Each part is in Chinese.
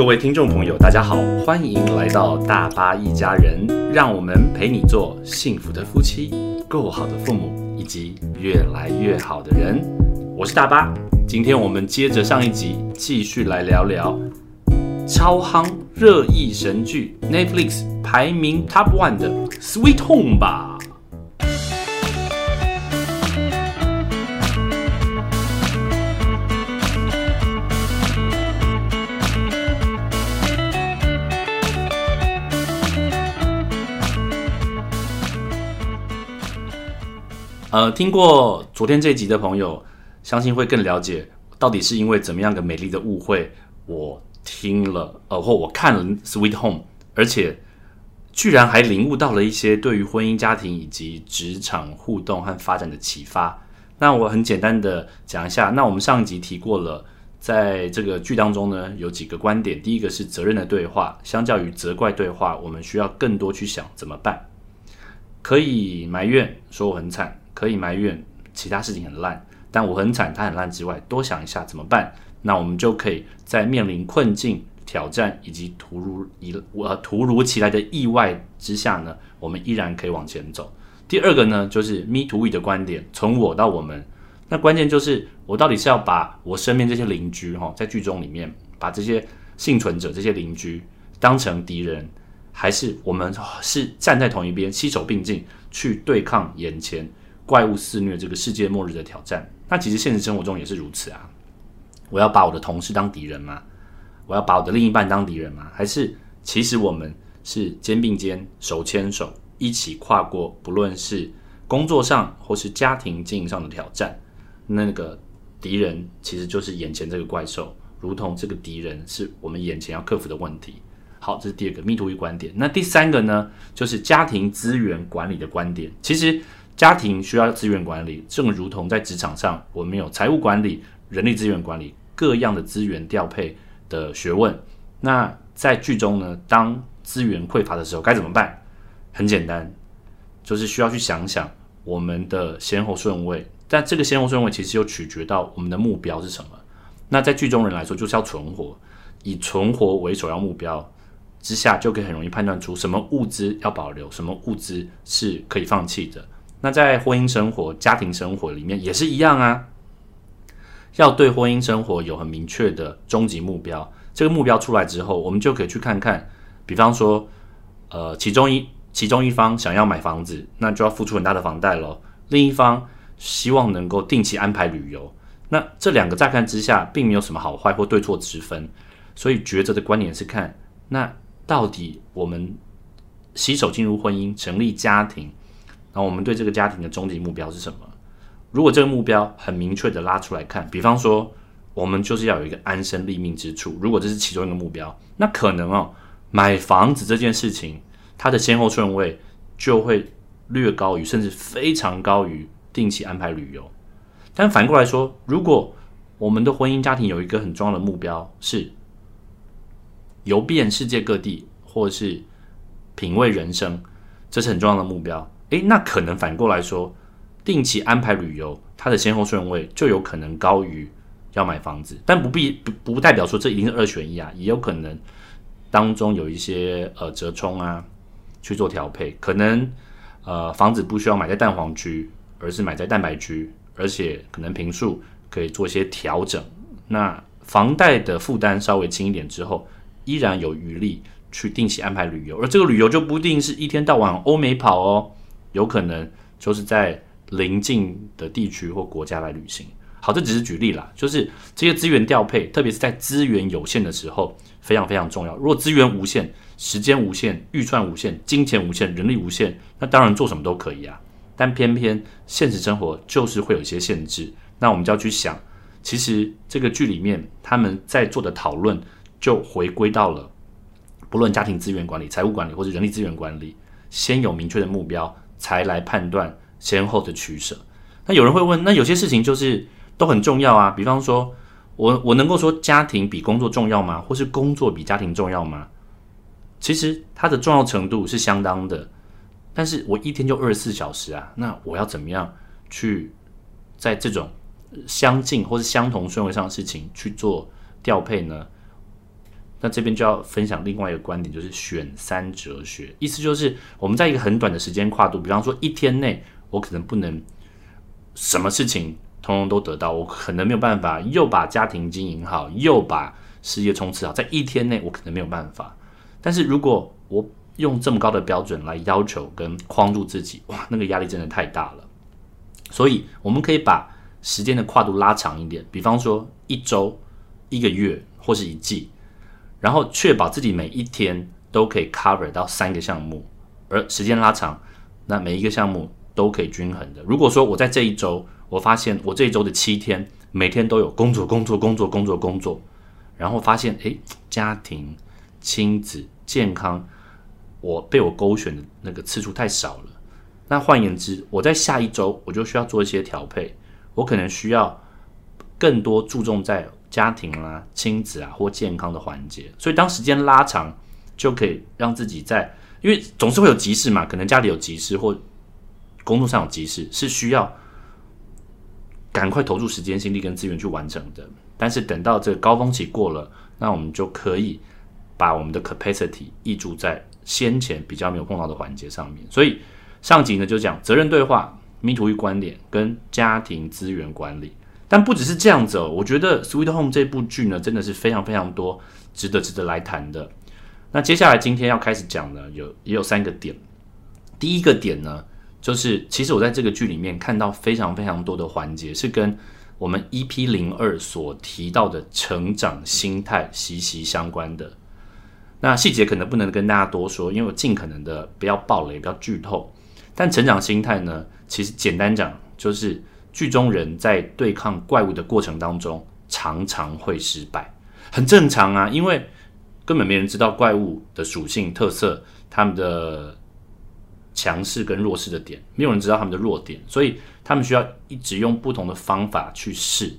各位听众朋友，大家好，欢迎来到大巴一家人，让我们陪你做幸福的夫妻、够好的父母以及越来越好的人。我是大巴，今天我们接着上一集，继续来聊聊超夯热议神剧 Netflix 排名 Top One 的《Sweet Home》吧。呃，听过昨天这一集的朋友，相信会更了解到底是因为怎么样的美丽的误会，我听了，呃，或我看了《Sweet Home》，而且居然还领悟到了一些对于婚姻家庭以及职场互动和发展的启发。那我很简单的讲一下，那我们上一集提过了，在这个剧当中呢，有几个观点，第一个是责任的对话，相较于责怪对话，我们需要更多去想怎么办，可以埋怨说我很惨。可以埋怨其他事情很烂，但我很惨，他很烂之外，多想一下怎么办？那我们就可以在面临困境、挑战以及突如一呃突如其来的意外之下呢，我们依然可以往前走。第二个呢，就是 Me to We 的观点，从我到我们，那关键就是我到底是要把我身边这些邻居哈，在剧中里面把这些幸存者、这些邻居当成敌人，还是我们是站在同一边，携手并进去对抗眼前？怪物肆虐这个世界末日的挑战，那其实现实生活中也是如此啊！我要把我的同事当敌人吗？我要把我的另一半当敌人吗？还是其实我们是肩并肩、手牵手，一起跨过不论是工作上或是家庭经营上的挑战？那个敌人其实就是眼前这个怪兽，如同这个敌人是我们眼前要克服的问题。好，这是第二个密图与观点。那第三个呢，就是家庭资源管理的观点。其实。家庭需要资源管理，正如同在职场上，我们有财务管理、人力资源管理各样的资源调配的学问。那在剧中呢，当资源匮乏的时候该怎么办？很简单，就是需要去想想我们的先后顺位。但这个先后顺位其实又取决到我们的目标是什么。那在剧中人来说，就是要存活，以存活为首要目标之下，就可以很容易判断出什么物资要保留，什么物资是可以放弃的。那在婚姻生活、家庭生活里面也是一样啊，要对婚姻生活有很明确的终极目标。这个目标出来之后，我们就可以去看看，比方说，呃，其中一其中一方想要买房子，那就要付出很大的房贷咯。另一方希望能够定期安排旅游，那这两个乍看之下并没有什么好坏或对错之分。所以抉择的观点是看，那到底我们携手进入婚姻、成立家庭。那我们对这个家庭的终极目标是什么？如果这个目标很明确的拉出来看，比方说，我们就是要有一个安身立命之处。如果这是其中一个目标，那可能哦，买房子这件事情，它的先后顺位就会略高于，甚至非常高于定期安排旅游。但反过来说，如果我们的婚姻家庭有一个很重要的目标是游遍世界各地，或是品味人生，这是很重要的目标。诶，那可能反过来说，定期安排旅游，它的先后顺位就有可能高于要买房子，但不必不不代表说这一定是二选一啊，也有可能当中有一些呃折冲啊去做调配，可能呃房子不需要买在蛋黄区，而是买在蛋白区，而且可能平数可以做一些调整，那房贷的负担稍微轻一点之后，依然有余力去定期安排旅游，而这个旅游就不一定是一天到晚欧美跑哦。有可能就是在邻近的地区或国家来旅行。好，这只是举例啦，就是这些资源调配，特别是在资源有限的时候，非常非常重要。如果资源无限、时间无限、预算无限、金钱无限、人力无限，那当然做什么都可以啊。但偏偏现实生活就是会有一些限制，那我们就要去想，其实这个剧里面他们在做的讨论，就回归到了不论家庭资源管理、财务管理或者人力资源管理，先有明确的目标。才来判断先后的取舍。那有人会问，那有些事情就是都很重要啊。比方说，我我能够说家庭比工作重要吗？或是工作比家庭重要吗？其实它的重要程度是相当的。但是我一天就二十四小时啊，那我要怎么样去在这种相近或是相同顺位上的事情去做调配呢？那这边就要分享另外一个观点，就是选三哲学，意思就是我们在一个很短的时间跨度，比方说一天内，我可能不能什么事情通通都得到，我可能没有办法又把家庭经营好，又把事业冲刺好，在一天内我可能没有办法。但是如果我用这么高的标准来要求跟框住自己，哇，那个压力真的太大了。所以我们可以把时间的跨度拉长一点，比方说一周、一个月或是一季。然后确保自己每一天都可以 cover 到三个项目，而时间拉长，那每一个项目都可以均衡的。如果说我在这一周，我发现我这一周的七天每天都有工作、工作、工作、工作、工作，然后发现诶，家庭、亲子、健康，我被我勾选的那个次数太少了。那换言之，我在下一周我就需要做一些调配，我可能需要更多注重在。家庭啦、亲子啊或健康的环节，所以当时间拉长，就可以让自己在，因为总是会有急事嘛，可能家里有急事或工作上有急事，是需要赶快投入时间、精力跟资源去完成的。但是等到这个高峰期过了，那我们就可以把我们的 capacity 溢注在先前比较没有碰到的环节上面。所以上集呢就讲责任对话、迷途与观点跟家庭资源管理。但不只是这样子哦，我觉得《Sweet Home》这部剧呢，真的是非常非常多值得值得来谈的。那接下来今天要开始讲呢，有也有三个点。第一个点呢，就是其实我在这个剧里面看到非常非常多的环节，是跟我们 EP 零二所提到的成长心态息息相关的。那细节可能不能跟大家多说，因为我尽可能的不要暴雷，不要剧透。但成长心态呢，其实简单讲就是。剧中人在对抗怪物的过程当中，常常会失败，很正常啊，因为根本没人知道怪物的属性特色，他们的强势跟弱势的点，没有人知道他们的弱点，所以他们需要一直用不同的方法去试，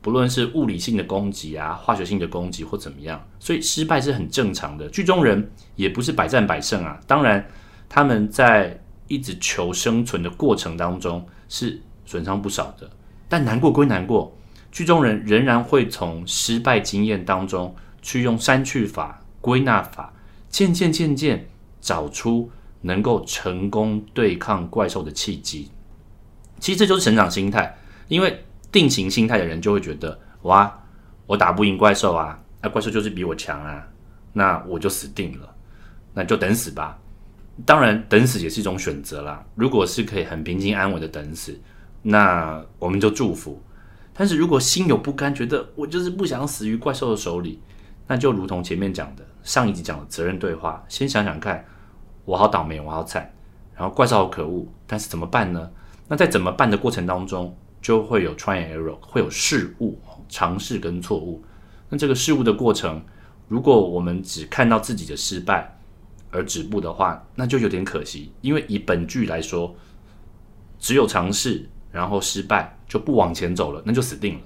不论是物理性的攻击啊，化学性的攻击或怎么样，所以失败是很正常的。剧中人也不是百战百胜啊，当然他们在一直求生存的过程当中。是损伤不少的，但难过归难过，剧中人仍然会从失败经验当中去用删去法、归纳法，渐渐渐渐找出能够成功对抗怪兽的契机。其实这就是成长心态，因为定型心态的人就会觉得：哇，我打不赢怪兽啊，那怪兽就是比我强啊，那我就死定了，那就等死吧。当然，等死也是一种选择啦。如果是可以很平静安稳的等死，那我们就祝福。但是如果心有不甘，觉得我就是不想死于怪兽的手里，那就如同前面讲的，上一集讲的责任对话，先想想看，我好倒霉，我好惨，然后怪兽好可恶，但是怎么办呢？那在怎么办的过程当中，就会有 try and error，会有事误、尝试跟错误。那这个事误的过程，如果我们只看到自己的失败，而止步的话，那就有点可惜。因为以本剧来说，只有尝试，然后失败就不往前走了，那就死定了。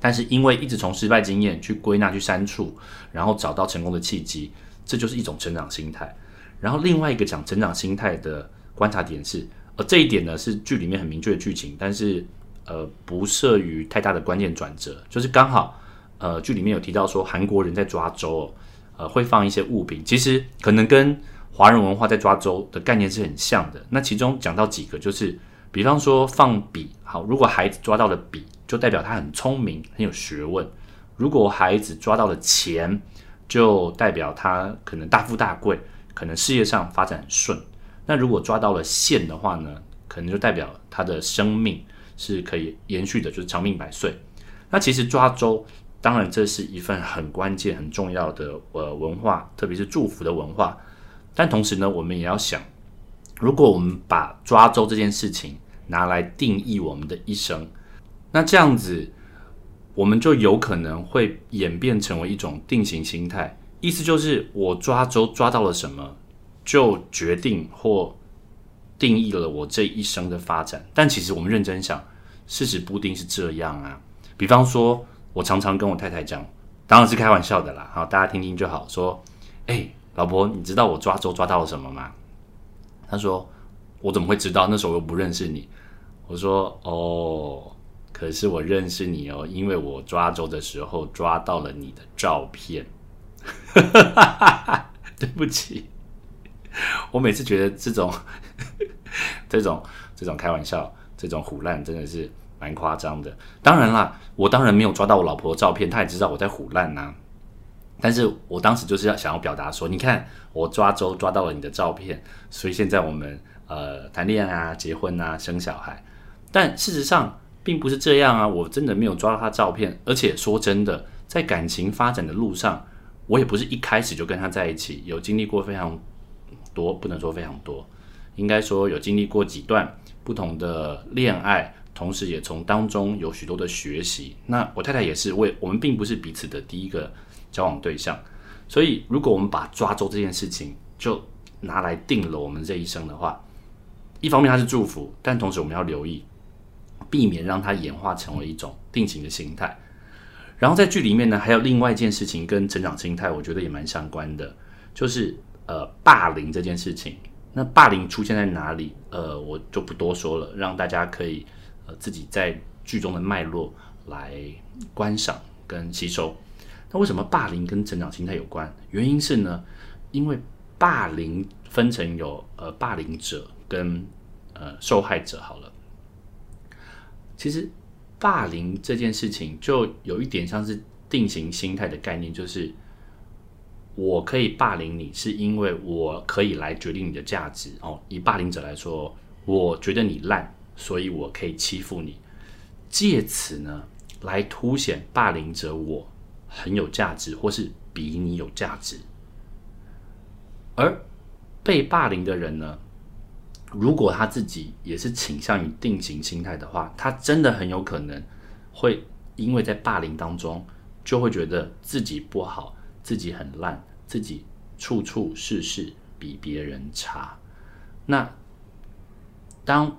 但是因为一直从失败经验去归纳、去删除，然后找到成功的契机，这就是一种成长心态。然后另外一个讲成长心态的观察点是，呃，这一点呢是剧里面很明确的剧情，但是呃不涉于太大的关键转折，就是刚好呃剧里面有提到说韩国人在抓周。呃，会放一些物品，其实可能跟华人文化在抓周的概念是很像的。那其中讲到几个，就是比方说放笔，好，如果孩子抓到了笔，就代表他很聪明、很有学问；如果孩子抓到了钱，就代表他可能大富大贵，可能事业上发展很顺。那如果抓到了线的话呢，可能就代表他的生命是可以延续的，就是长命百岁。那其实抓周。当然，这是一份很关键、很重要的呃文化，特别是祝福的文化。但同时呢，我们也要想，如果我们把抓周这件事情拿来定义我们的一生，那这样子，我们就有可能会演变成为一种定型心态。意思就是，我抓周抓到了什么，就决定或定义了我这一生的发展。但其实我们认真想，事实不一定是这样啊。比方说。我常常跟我太太讲，当然是开玩笑的啦，好，大家听听就好。说，哎，老婆，你知道我抓周抓到了什么吗？她说，我怎么会知道？那时候又不认识你。我说，哦，可是我认识你哦，因为我抓周的时候抓到了你的照片。对不起，我每次觉得这种、这种、这种开玩笑、这种胡烂真的是蛮夸张的。当然啦，我当然没有抓到我老婆的照片，她也知道我在胡烂呐。但是我当时就是要想要表达说，你看我抓周抓到了你的照片，所以现在我们呃谈恋爱啊、结婚啊、生小孩。但事实上并不是这样啊，我真的没有抓到他照片。而且说真的，在感情发展的路上，我也不是一开始就跟他在一起，有经历过非常多，不能说非常多，应该说有经历过几段不同的恋爱，同时也从当中有许多的学习。那我太太也是，为我们并不是彼此的第一个。交往对象，所以如果我们把抓周这件事情就拿来定了我们这一生的话，一方面它是祝福，但同时我们要留意，避免让它演化成为一种定型的心态。然后在剧里面呢，还有另外一件事情跟成长心态，我觉得也蛮相关的，就是呃霸凌这件事情。那霸凌出现在哪里？呃，我就不多说了，让大家可以呃自己在剧中的脉络来观赏跟吸收。那为什么霸凌跟成长心态有关？原因是呢，因为霸凌分成有呃霸凌者跟呃受害者。好了，其实霸凌这件事情就有一点像是定型心态的概念，就是我可以霸凌你，是因为我可以来决定你的价值哦。以霸凌者来说，我觉得你烂，所以我可以欺负你，借此呢来凸显霸凌者我。很有价值，或是比你有价值，而被霸凌的人呢？如果他自己也是倾向于定型心态的话，他真的很有可能会因为在霸凌当中，就会觉得自己不好，自己很烂，自己处处事事比别人差。那当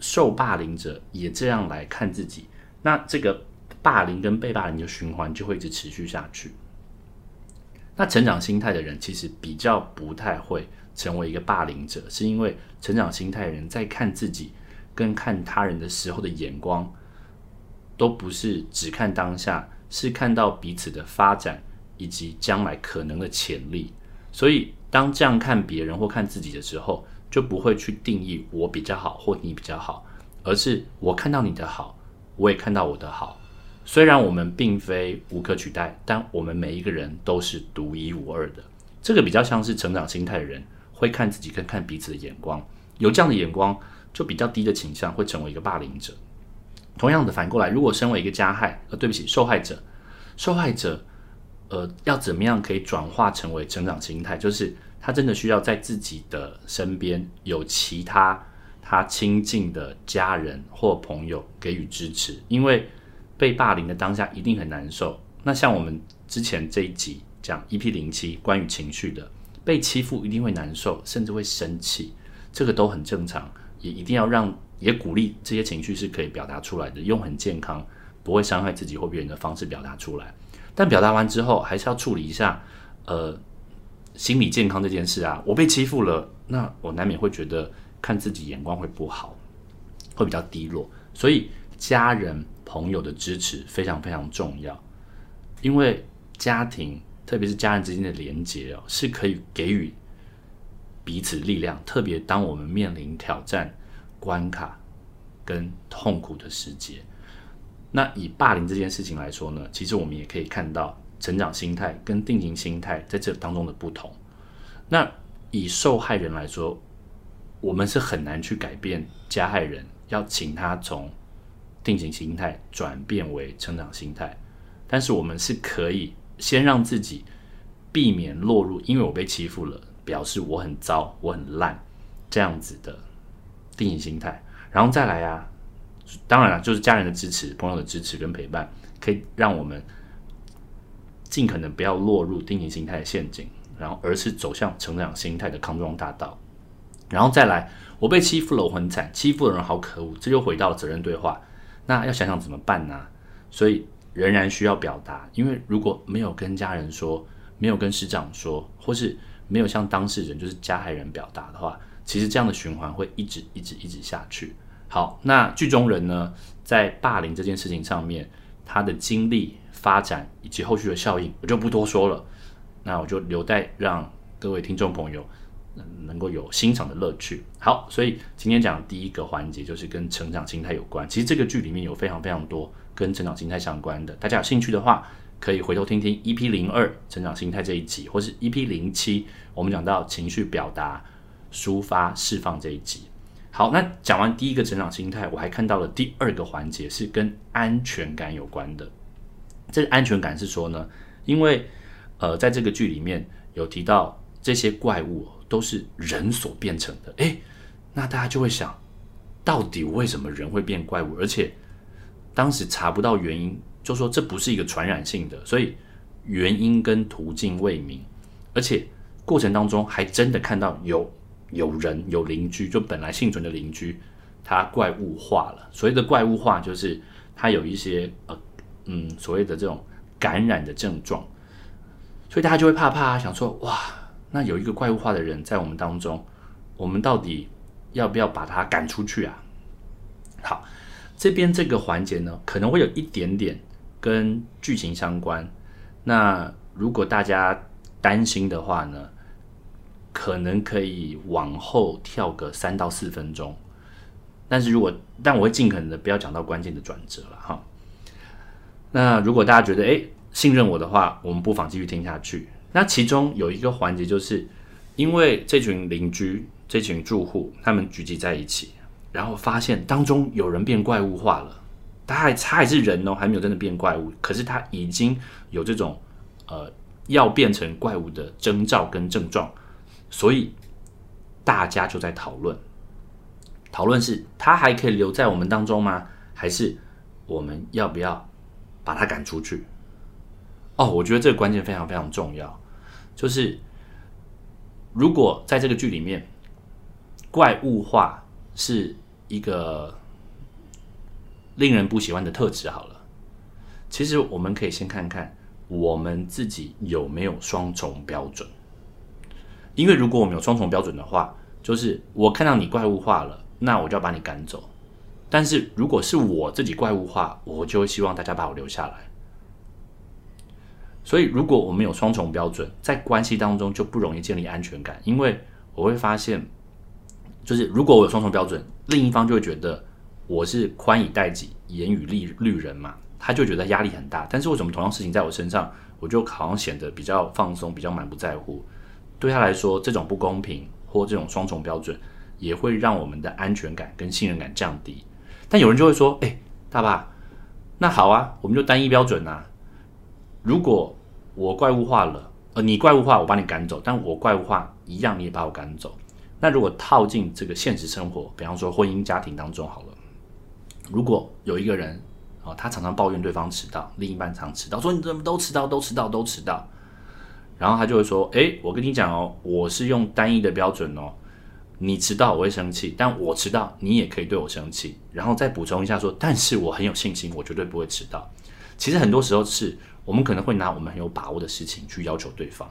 受霸凌者也这样来看自己，那这个。霸凌跟被霸凌的循环就会一直持续下去。那成长心态的人其实比较不太会成为一个霸凌者，是因为成长心态的人在看自己跟看他人的时候的眼光，都不是只看当下，是看到彼此的发展以及将来可能的潜力。所以当这样看别人或看自己的时候，就不会去定义我比较好或你比较好，而是我看到你的好，我也看到我的好。虽然我们并非无可取代，但我们每一个人都是独一无二的。这个比较像是成长心态的人会看自己跟看彼此的眼光，有这样的眼光，就比较低的倾向会成为一个霸凌者。同样的，反过来，如果身为一个加害，呃，对不起，受害者，受害者，呃，要怎么样可以转化成为成长心态？就是他真的需要在自己的身边有其他他亲近的家人或朋友给予支持，因为。被霸凌的当下一定很难受。那像我们之前这一集讲 EP 零七关于情绪的，被欺负一定会难受，甚至会生气，这个都很正常。也一定要让，也鼓励这些情绪是可以表达出来的，用很健康、不会伤害自己或别人的方式表达出来。但表达完之后，还是要处理一下，呃，心理健康这件事啊。我被欺负了，那我难免会觉得看自己眼光会不好，会比较低落。所以家人。朋友的支持非常非常重要，因为家庭，特别是家人之间的连结哦，是可以给予彼此力量。特别当我们面临挑战、关卡跟痛苦的时节，那以霸凌这件事情来说呢，其实我们也可以看到成长心态跟定型心态在这当中的不同。那以受害人来说，我们是很难去改变加害人，要请他从。定型心态转变为成长心态，但是我们是可以先让自己避免落入，因为我被欺负了，表示我很糟，我很烂这样子的定型心态，然后再来啊，当然了，就是家人的支持、朋友的支持跟陪伴，可以让我们尽可能不要落入定型心态的陷阱，然后而是走向成长心态的康庄大道。然后再来，我被欺负了，我很惨，欺负的人好可恶，这就回到了责任对话。那要想想怎么办呢？所以仍然需要表达，因为如果没有跟家人说，没有跟师长说，或是没有向当事人，就是加害人表达的话，其实这样的循环会一直一直一直下去。好，那剧中人呢，在霸凌这件事情上面，他的经历、发展以及后续的效应，我就不多说了。那我就留待让各位听众朋友能够有欣赏的乐趣。好，所以今天讲第一个环节就是跟成长心态有关。其实这个剧里面有非常非常多跟成长心态相关的，大家有兴趣的话，可以回头听听 EP 零二成长心态这一集，或是 EP 零七我们讲到情绪表达、抒发、释放这一集。好，那讲完第一个成长心态，我还看到了第二个环节是跟安全感有关的。这个安全感是说呢，因为呃，在这个剧里面有提到这些怪物都是人所变成的，诶，那大家就会想，到底为什么人会变怪物？而且当时查不到原因，就说这不是一个传染性的，所以原因跟途径未明，而且过程当中还真的看到有。有人有邻居，就本来幸存的邻居，他怪物化了。所谓的怪物化，就是他有一些呃嗯所谓的这种感染的症状，所以大家就会怕怕，想说哇，那有一个怪物化的人在我们当中，我们到底要不要把他赶出去啊？好，这边这个环节呢，可能会有一点点跟剧情相关。那如果大家担心的话呢？可能可以往后跳个三到四分钟，但是如果但我会尽可能的不要讲到关键的转折了哈。那如果大家觉得诶信任我的话，我们不妨继续听下去。那其中有一个环节，就是因为这群邻居、这群住户他们聚集在一起，然后发现当中有人变怪物化了，他还他还是人哦，还没有真的变怪物，可是他已经有这种呃要变成怪物的征兆跟症状。所以大家就在讨论，讨论是他还可以留在我们当中吗？还是我们要不要把他赶出去？哦，我觉得这个关键非常非常重要，就是如果在这个剧里面，怪物化是一个令人不喜欢的特质，好了，其实我们可以先看看我们自己有没有双重标准。因为如果我们有双重标准的话，就是我看到你怪物化了，那我就要把你赶走。但是如果是我自己怪物化，我就会希望大家把我留下来。所以如果我们有双重标准，在关系当中就不容易建立安全感，因为我会发现，就是如果我有双重标准，另一方就会觉得我是宽以待己、严以律律人嘛，他就觉得压力很大。但是为什么同样事情在我身上，我就好像显得比较放松、比较满不在乎？对他来说，这种不公平或这种双重标准，也会让我们的安全感跟信任感降低。但有人就会说：“哎，大爸，那好啊，我们就单一标准啊。如果我怪物化了，呃，你怪物化，我把你赶走；但我怪物化一样，你也把我赶走。那如果套进这个现实生活，比方说婚姻家庭当中好了，如果有一个人哦，他常常抱怨对方迟到，另一半常迟到，说你怎么都迟到，都迟到，都迟到。”然后他就会说：“哎，我跟你讲哦，我是用单一的标准哦。你迟到我会生气，但我迟到你也可以对我生气。然后再补充一下说，但是我很有信心，我绝对不会迟到。其实很多时候是我们可能会拿我们很有把握的事情去要求对方，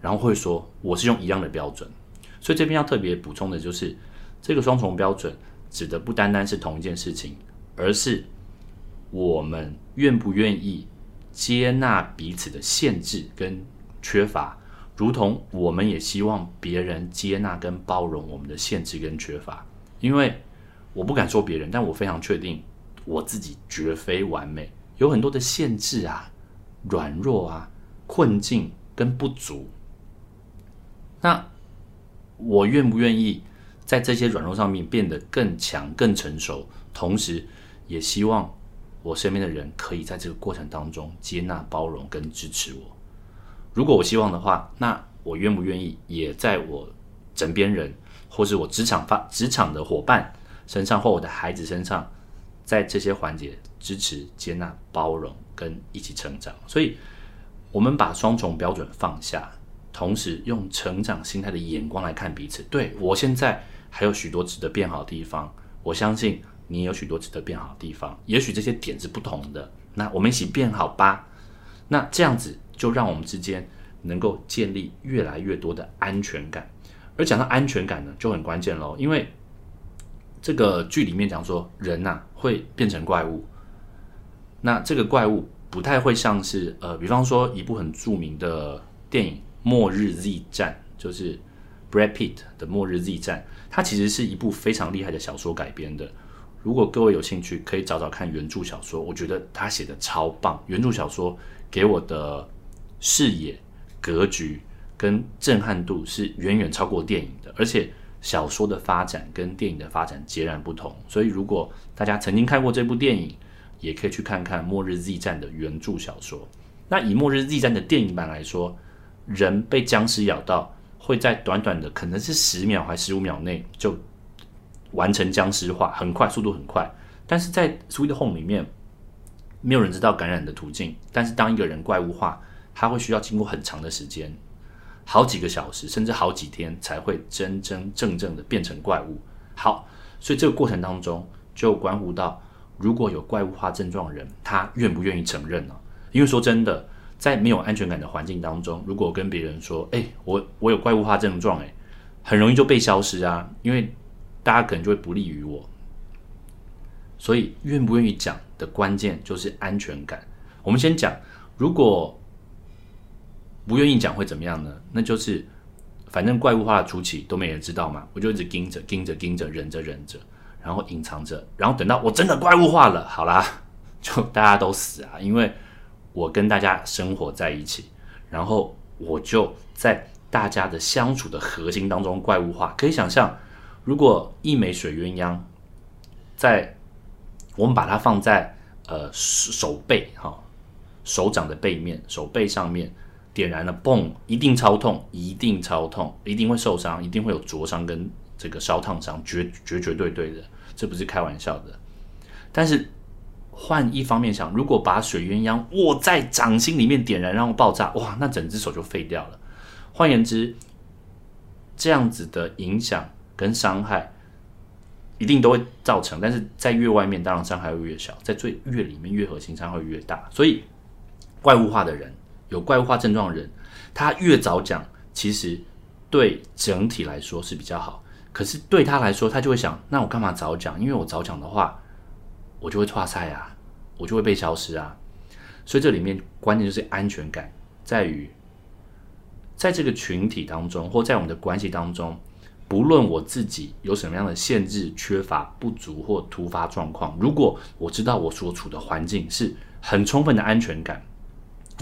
然后会说我是用一样的标准。所以这边要特别补充的就是，这个双重标准指的不单单是同一件事情，而是我们愿不愿意接纳彼此的限制跟。”缺乏，如同我们也希望别人接纳跟包容我们的限制跟缺乏。因为我不敢说别人，但我非常确定我自己绝非完美，有很多的限制啊、软弱啊、困境跟不足。那我愿不愿意在这些软弱上面变得更强、更成熟？同时，也希望我身边的人可以在这个过程当中接纳、包容跟支持我。如果我希望的话，那我愿不愿意也在我枕边人，或是我职场发职场的伙伴身上，或我的孩子身上，在这些环节支持、接纳、包容跟一起成长。所以，我们把双重标准放下，同时用成长心态的眼光来看彼此。对我现在还有许多值得变好的地方，我相信你也有许多值得变好的地方。也许这些点是不同的，那我们一起变好吧。那这样子。就让我们之间能够建立越来越多的安全感，而讲到安全感呢，就很关键喽。因为这个剧里面讲说，人呐、会变成怪物。那这个怪物不太会像是呃，比方说一部很著名的电影《末日 Z 战》，就是 Brad Pitt 的《末日 Z 战》，它其实是一部非常厉害的小说改编的。如果各位有兴趣，可以找找看原著小说，我觉得他写的超棒。原著小说给我的视野、格局跟震撼度是远远超过电影的，而且小说的发展跟电影的发展截然不同。所以，如果大家曾经看过这部电影，也可以去看看《末日 Z 战》的原著小说。那以《末日 Z 战》的电影版来说，人被僵尸咬到，会在短短的可能是十秒还十五秒内就完成僵尸化，很快，速度很快。但是在《Sweet Home》里面，没有人知道感染的途径。但是当一个人怪物化，他会需要经过很长的时间，好几个小时，甚至好几天才会真真正正的变成怪物。好，所以这个过程当中就关乎到，如果有怪物化症状的人，他愿不愿意承认呢、因为说真的，在没有安全感的环境当中，如果跟别人说，哎、我我有怪物化症状、哎，很容易就被消失啊，因为大家可能就会不利于我。所以，愿不愿意讲的关键就是安全感。我们先讲，如果不愿意讲会怎么样呢？那就是反正怪物化的初期都没人知道嘛，我就一直盯着、盯着、盯着，忍着、忍着，然后隐藏着，然后等到我真的怪物化了，好啦，就大家都死啊，因为我跟大家生活在一起，然后我就在大家的相处的核心当中怪物化。可以想象，如果一枚水鸳鸯在我们把它放在呃手手背哈、手掌的背面，手背上面点燃了，嘣，一定超痛，一定超痛，一定会受伤，一定会有灼伤跟这个烧烫伤，绝绝绝对对的，这不是开玩笑的。但是换一方面想，如果把水鸳鸯握在掌心里面点燃，然后爆炸，哇，那整只手就废掉了。换言之，这样子的影响跟伤害一定都会造成，但是在越外面，当然伤害会越小；在最越里面，越核心伤害会越大。所以，怪物化的人，有怪物化症状的人，他越早讲，其实对整体来说是比较好。可是对他来说，他就会想：那我干嘛早讲？因为我早讲的话，我就会错赛啊，我就会被消失啊。所以这里面关键就是安全感，在于在这个群体当中，或在我们的关系当中，不论我自己有什么样的限制、缺乏、不足或突发状况，如果我知道我所处的环境是很充分的安全感，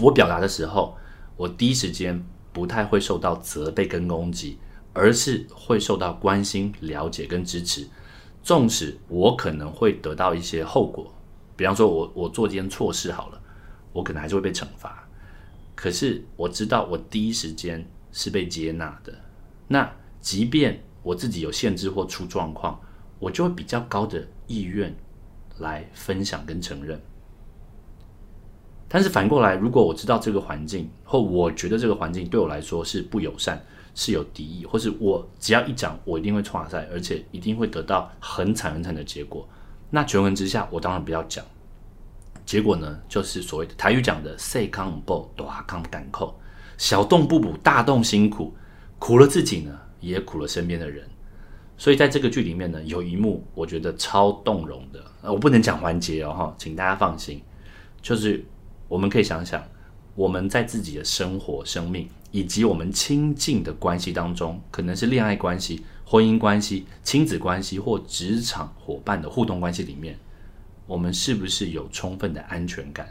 我表达的时候，我第一时间不太会受到责备跟攻击，而是会受到关心、了解跟支持。纵使我可能会得到一些后果，比方说我我做一件错事好了，我可能还是会被惩罚。可是我知道我第一时间是被接纳的，那即便我自己有限制或出状况，我就会比较高的意愿来分享跟承认。但是反过来，如果我知道这个环境，或我觉得这个环境对我来说是不友善、是有敌意，或是我只要一讲，我一定会错赛，而且一定会得到很惨很惨的结果，那权衡之下，我当然不要讲。结果呢，就是所谓的台语讲的“细康不大康赶扣”，小洞不补，大洞辛苦，苦了自己呢，也苦了身边的人。所以在这个剧里面呢，有一幕我觉得超动容的，呃，我不能讲环节哦，哈，请大家放心，就是我们可以想想，我们在自己的生活、生命以及我们亲近的关系当中，可能是恋爱关系、婚姻关系、亲子关系或职场伙伴的互动关系里面。我们是不是有充分的安全感？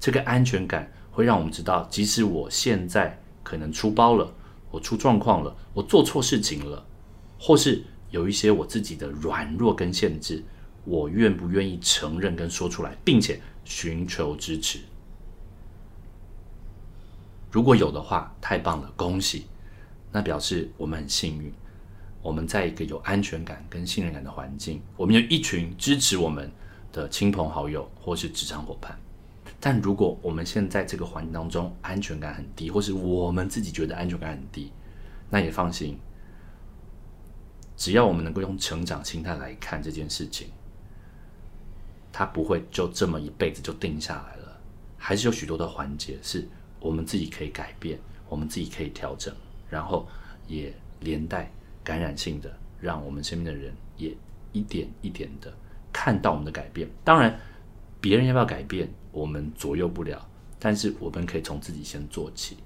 这个安全感会让我们知道，即使我现在可能出包了，我出状况了，我做错事情了，或是有一些我自己的软弱跟限制，我愿不愿意承认跟说出来，并且寻求支持？如果有的话，太棒了，恭喜！那表示我们很幸运，我们在一个有安全感跟信任感的环境，我们有一群支持我们。的亲朋好友或是职场伙伴，但如果我们现在这个环境当中安全感很低，或是我们自己觉得安全感很低，那也放心，只要我们能够用成长心态来看这件事情，它不会就这么一辈子就定下来了，还是有许多的环节是我们自己可以改变，我们自己可以调整，然后也连带感染性的让我们身边的人也一点一点的看到我们的改变。当然，别人要不要改变，我们左右不了，但是我们可以从自己先做起。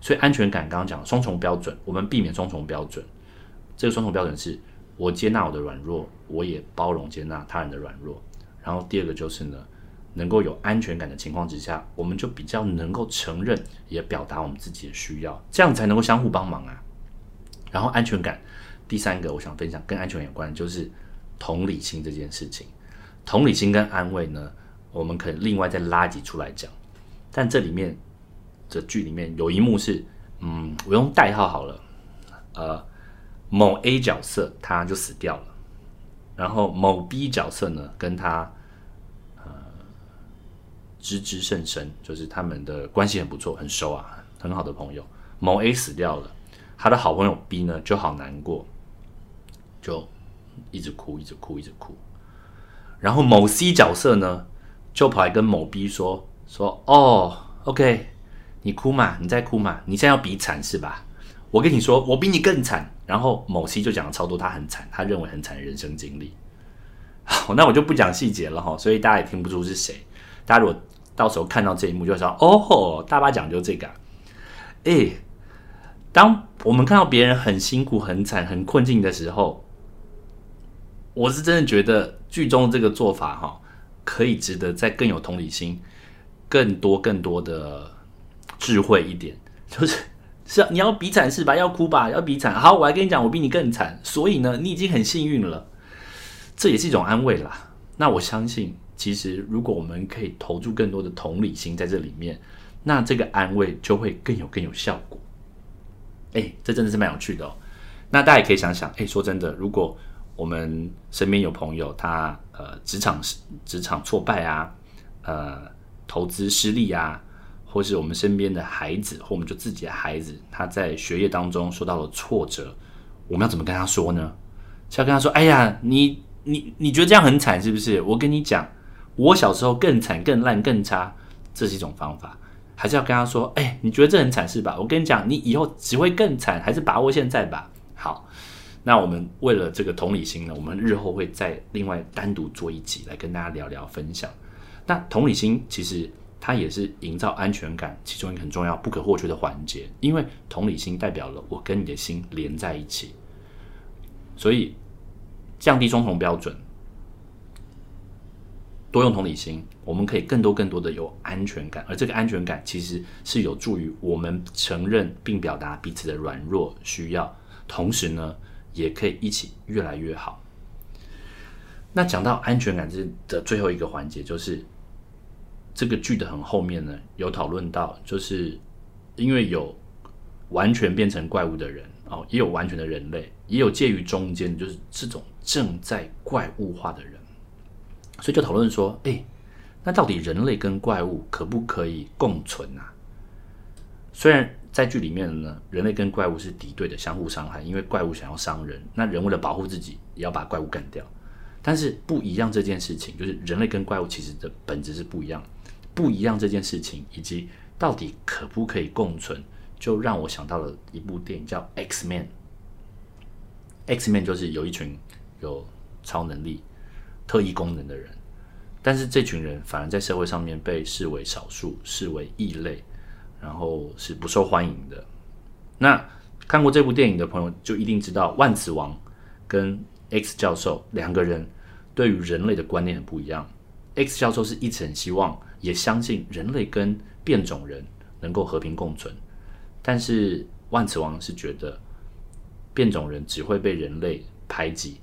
所以安全感刚刚讲双重标准，我们避免双重标准。这个双重标准是我接纳我的软弱，我也包容接纳他人的软弱。然后第二个就是呢，能够有安全感的情况之下，我们就比较能够承认，也表达我们自己的需要，这样才能够相互帮忙啊。然后安全感，第三个我想分享跟安全有关，就是同理心这件事情。同理心跟安慰呢，我们可以另外再拉几出来讲，但这里面。这剧里面有一幕是，嗯，我用代号好了，呃，某 A 角色他就死掉了，然后某 B 角色呢跟他知之甚深，就是他们的关系很不错，很熟啊，很好的朋友。某 A 死掉了，他的好朋友 B 呢就好难过，就一直哭，一直哭，一直哭。然后某 C 角色呢就跑来跟某 B 说说，哦，OK。你哭嘛？你在哭嘛？你现在要比惨是吧？我跟你说，我比你更惨。然后某 C 就讲了超多，他很惨，他认为很惨的人生经历。好，那我就不讲细节了哈，所以大家也听不出是谁。大家如果到时候看到这一幕，就说哦吼，大巴讲究这个。哎，当我们看到别人很辛苦、很惨、很困境的时候，我是真的觉得剧中这个做法哈，可以值得再更有同理心，更多更多的。智慧一点，就是是，你要比惨是吧？要哭吧？要比惨？好，我来跟你讲，我比你更惨。所以呢，你已经很幸运了，这也是一种安慰啦。那我相信，其实如果我们可以投注更多的同理心在这里面，那这个安慰就会更有更有效果。哎，这真的是蛮有趣的哦。那大家也可以想想，哎，说真的，如果我们身边有朋友他呃职场职场挫败啊，呃投资失利啊。或是我们身边的孩子，或我们就自己的孩子，他在学业当中受到了挫折，我们要怎么跟他说呢？是要跟他说：“哎呀，你你你觉得这样很惨是不是？我跟你讲，我小时候更惨、更烂、更差，这是一种方法。还是要跟他说：哎，你觉得这很惨是吧？我跟你讲，你以后只会更惨，还是把握现在吧。好，那我们为了这个同理心呢，我们日后会再另外单独做一集来跟大家聊聊分享。那同理心其实。它也是营造安全感其中一个很重要、不可或缺的环节，因为同理心代表了我跟你的心连在一起，所以降低双重标准，多用同理心，我们可以更多更多的有安全感，而这个安全感其实是有助于我们承认并表达彼此的软弱需要，同时呢，也可以一起越来越好。那讲到安全感这的最后一个环节就是。这个剧的很后面呢，有讨论到，就是因为有完全变成怪物的人哦，也有完全的人类，也有介于中间，就是这种正在怪物化的人，所以就讨论说，哎，那到底人类跟怪物可不可以共存啊？虽然在剧里面呢，人类跟怪物是敌对的，相互伤害，因为怪物想要伤人，那人为了保护自己，也要把怪物干掉。但是不一样这件事情，就是人类跟怪物其实的本质是不一样。不一样这件事情，以及到底可不可以共存，就让我想到了一部电影叫《X Man》。X Man 就是有一群有超能力、特异功能的人，但是这群人反而在社会上面被视为少数、视为异类，然后是不受欢迎的。那看过这部电影的朋友就一定知道，万磁王跟 X 教授两个人对于人类的观念很不一样。X 教授是一直很希望。也相信人类跟变种人能够和平共存，但是万磁王是觉得变种人只会被人类排挤、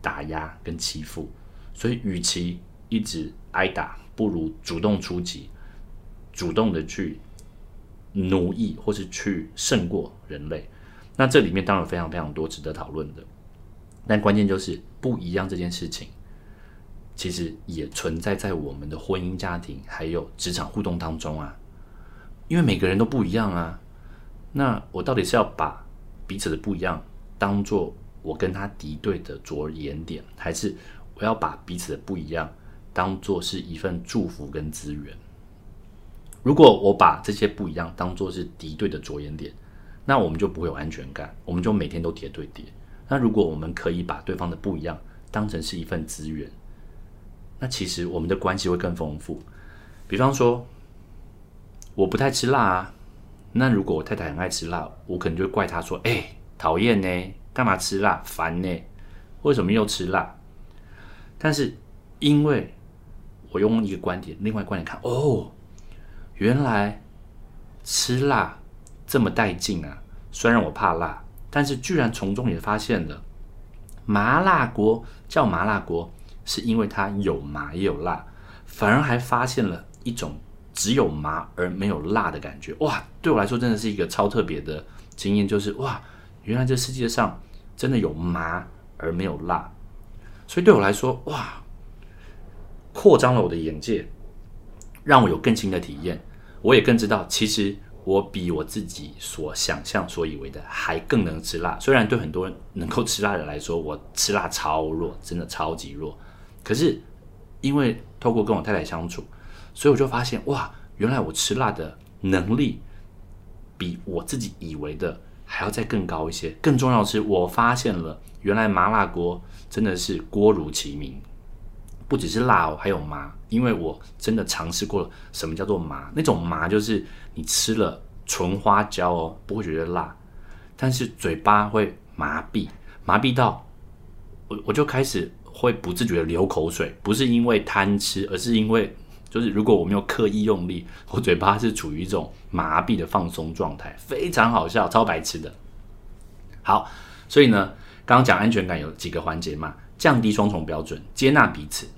打压跟欺负，所以与其一直挨打，不如主动出击，主动的去奴役或是去胜过人类。那这里面当然非常非常多值得讨论的，但关键就是不一样这件事情。其实也存在在我们的婚姻家庭还有职场互动当中啊，因为每个人都不一样啊。那我到底是要把彼此的不一样当做我跟他敌对的着眼点，还是我要把彼此的不一样当做是一份祝福跟资源？如果我把这些不一样当做是敌对的着眼点，那我们就不会有安全感，我们就每天都叠对叠。那如果我们可以把对方的不一样，当成是一份资源，那其实我们的关系会更丰富。比方说，我不太吃辣啊，那如果我太太很爱吃辣，我可能就会怪她说：“哎，讨厌呢，干嘛吃辣？烦呢，为什么又吃辣？”但是因为我用一个观点，另外观点看，哦，原来吃辣这么带劲啊！虽然我怕辣，但是居然从中也发现了麻辣锅叫麻辣锅，是因为它有麻也有辣，反而还发现了一种只有麻而没有辣的感觉。哇，对我来说真的是一个超特别的经验，就是哇，原来这世界上真的有麻而没有辣，所以对我来说，哇。扩张了我的眼界，让我有更新的体验。我也更知道，其实我比我自己所想象、所以为的还更能吃辣。虽然对很多人能够吃辣的人来说，我吃辣超弱，真的超级弱。可是因为透过跟我太太相处，所以我就发现，哇，原来我吃辣的能力比我自己以为的还要再更高一些。更重要的是，我发现了，原来麻辣锅真的是锅如其名。不只是辣哦，还有麻，因为我真的尝试过了什么叫做麻。那种麻就是你吃了纯花椒哦，不会觉得辣，但是嘴巴会麻痹，麻痹到我我就开始会不自觉的流口水，不是因为贪吃，而是因为就是如果我没有刻意用力，我嘴巴是处于一种麻痹的放松状态，非常好笑，超白痴的。好，所以呢，刚刚讲安全感有几个环节嘛，降低双重标准，接纳彼此。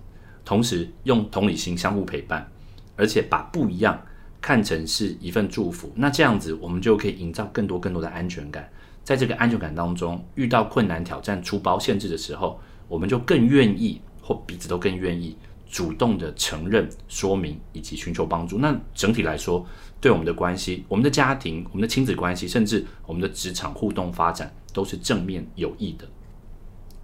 同时用同理心相互陪伴，而且把不一样看成是一份祝福。那这样子，我们就可以营造更多更多的安全感。在这个安全感当中，遇到困难、挑战、出包、限制的时候，我们就更愿意，或彼此都更愿意主动的承认、说明以及寻求帮助。那整体来说，对我们的关系、我们的家庭、我们的亲子关系，甚至我们的职场互动发展，都是正面有益的。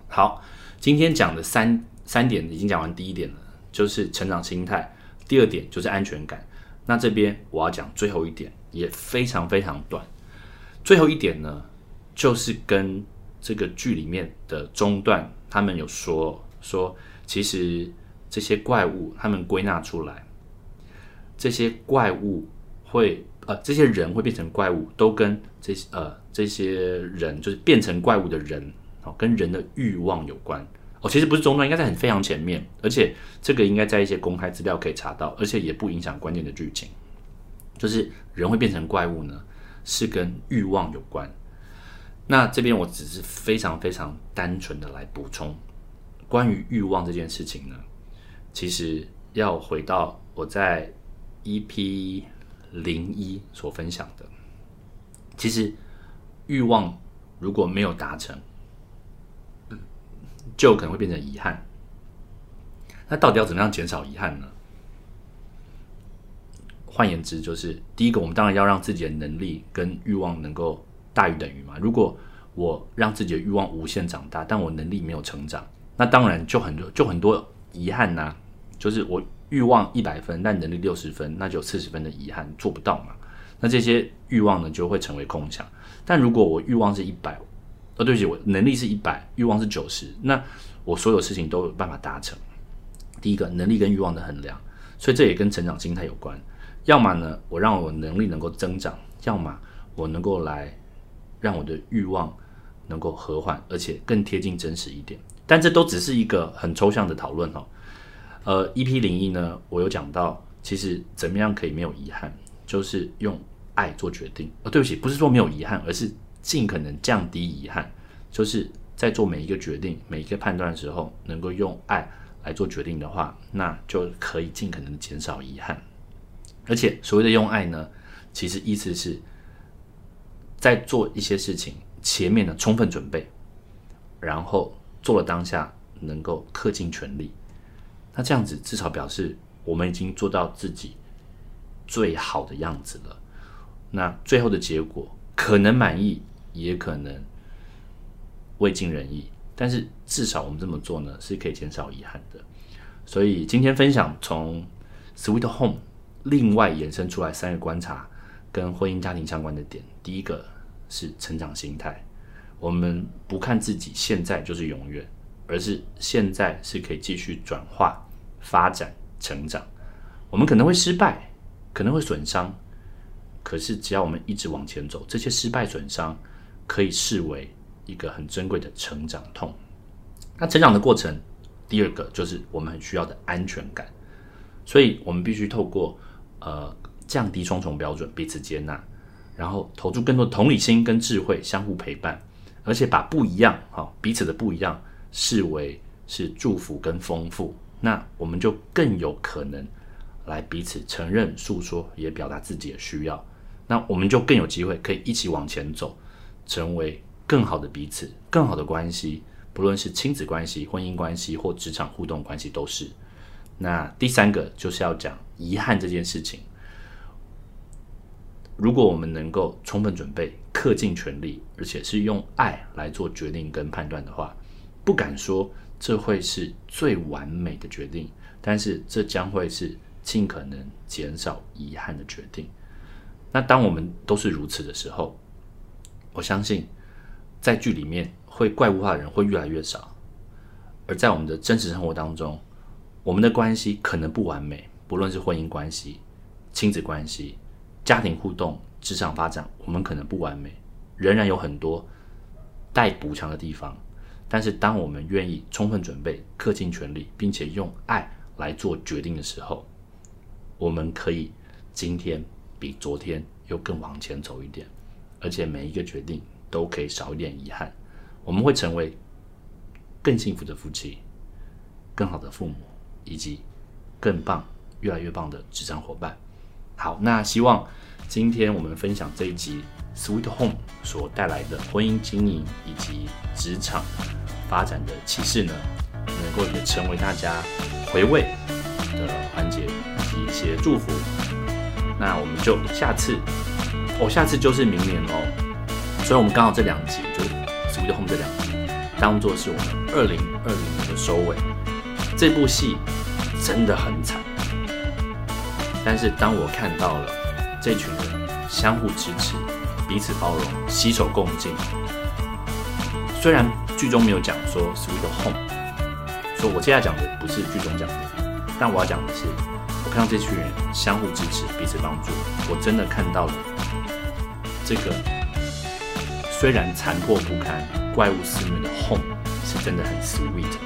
好，今天讲的三。三点已经讲完，第一点了，就是成长心态；第二点就是安全感。那这边我要讲最后一点，也非常非常短。最后一点呢，就是跟这个剧里面的中段，他们有说说，其实这些怪物，他们归纳出来，这些怪物会呃，这些人会变成怪物，都跟这些呃这些人就是变成怪物的人哦，跟人的欲望有关。哦，其实不是中段，应该在很非常前面，而且这个应该在一些公开资料可以查到，而且也不影响关键的剧情。就是人会变成怪物呢，是跟欲望有关。那这边我只是非常非常单纯的来补充关于欲望这件事情呢，其实要回到我在 EP 零一所分享的，其实欲望如果没有达成。就可能会变成遗憾。那到底要怎么样减少遗憾呢？换言之，就是第一个，我们当然要让自己的能力跟欲望能够大于等于嘛。如果我让自己的欲望无限长大，但我能力没有成长，那当然就很多就很多遗憾呐。就是我欲望一百分，但能力六十分，那就有四十分的遗憾做不到嘛。那这些欲望呢，就会成为空想。但如果我欲望是一百，哦，对不起，我能力是一百，欲望是九十，那我所有事情都有办法达成。第一个，能力跟欲望的衡量，所以这也跟成长心态有关。要么呢，我让我能力能够增长；要么我能够来让我的欲望能够和缓，而且更贴近真实一点。但这都只是一个很抽象的讨论哦。呃，EP 零一呢，我有讲到，其实怎么样可以没有遗憾，就是用爱做决定。哦，对不起，不是说没有遗憾，而是。尽可能降低遗憾，就是在做每一个决定、每一个判断的时候，能够用爱来做决定的话，那就可以尽可能的减少遗憾。而且所谓的用爱呢，其实意思是，在做一些事情前面的充分准备，然后做了当下能够恪尽全力。那这样子至少表示我们已经做到自己最好的样子了。那最后的结果可能满意。也可能未尽人意，但是至少我们这么做呢，是可以减少遗憾的。所以今天分享从 Sweet Home 另外衍生出来三个观察跟婚姻家庭相关的点。第一个是成长心态，我们不看自己现在就是永远，而是现在是可以继续转化、发展、成长。我们可能会失败，可能会损伤，可是只要我们一直往前走，这些失败损伤可以视为一个很珍贵的成长痛。那成长的过程，第二个就是我们很需要的安全感，所以我们必须透过呃降低双重标准，彼此接纳，然后投注更多同理心跟智慧，相互陪伴，而且把不一样哈彼此的不一样视为是祝福跟丰富，那我们就更有可能。来彼此承认、诉说，也表达自己的需要，那我们就更有机会可以一起往前走，成为更好的彼此、更好的关系。不论是亲子关系、婚姻关系或职场互动关系，都是。那第三个就是要讲遗憾这件事情。如果我们能够充分准备、恪尽全力，而且是用爱来做决定跟判断的话，不敢说这会是最完美的决定，但是这将会是。尽可能减少遗憾的决定。那当我们都是如此的时候，我相信在剧里面会怪物化的人会越来越少。而在我们的真实生活当中，我们的关系可能不完美，不论是婚姻关系、亲子关系、家庭互动、职场发展，我们可能不完美，仍然有很多待补强的地方。但是，当我们愿意充分准备、恪尽全力，并且用爱来做决定的时候，我们可以今天比昨天又更往前走一点，而且每一个决定都可以少一点遗憾。我们会成为更幸福的夫妻、更好的父母，以及更棒、越来越棒的职场伙伴。好，那希望今天我们分享这一集《Sweet Home》所带来的婚姻经营以及职场发展的启示呢，能够也成为大家回味的环节。一些祝福，那我们就下次，哦，下次就是明年哦。所以，我们刚好这两集就是 Sweet Home 这两集，当做是我们二零二零年的收尾。这部戏真的很惨，但是当我看到了这群人相互支持、彼此包容、携手共进，虽然剧中没有讲说 Sweet Home，所以我接下来讲的不是剧中讲的，但我要讲的是。我看到这群人相互支持、彼此帮助，我真的看到了这个虽然残破不堪、怪物肆虐的 home 是真的很 sweet 的。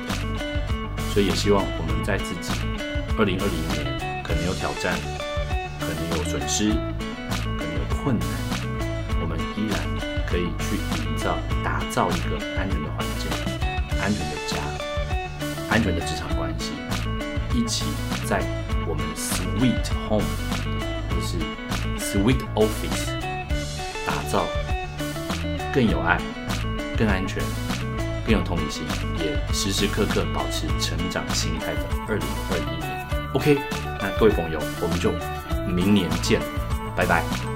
所以也希望我们在自己二零二零年可能有挑战、可能有损失、可能有困难，造、打造一个安全的环境、安全的家、安全的职场关系，一起在。我们 Sweet Home 或是 Sweet Office 打造更有爱、更安全、更有同理心，也时时刻刻保持成长心态的二零二一年。OK，那各位朋友，我们就明年见，拜拜。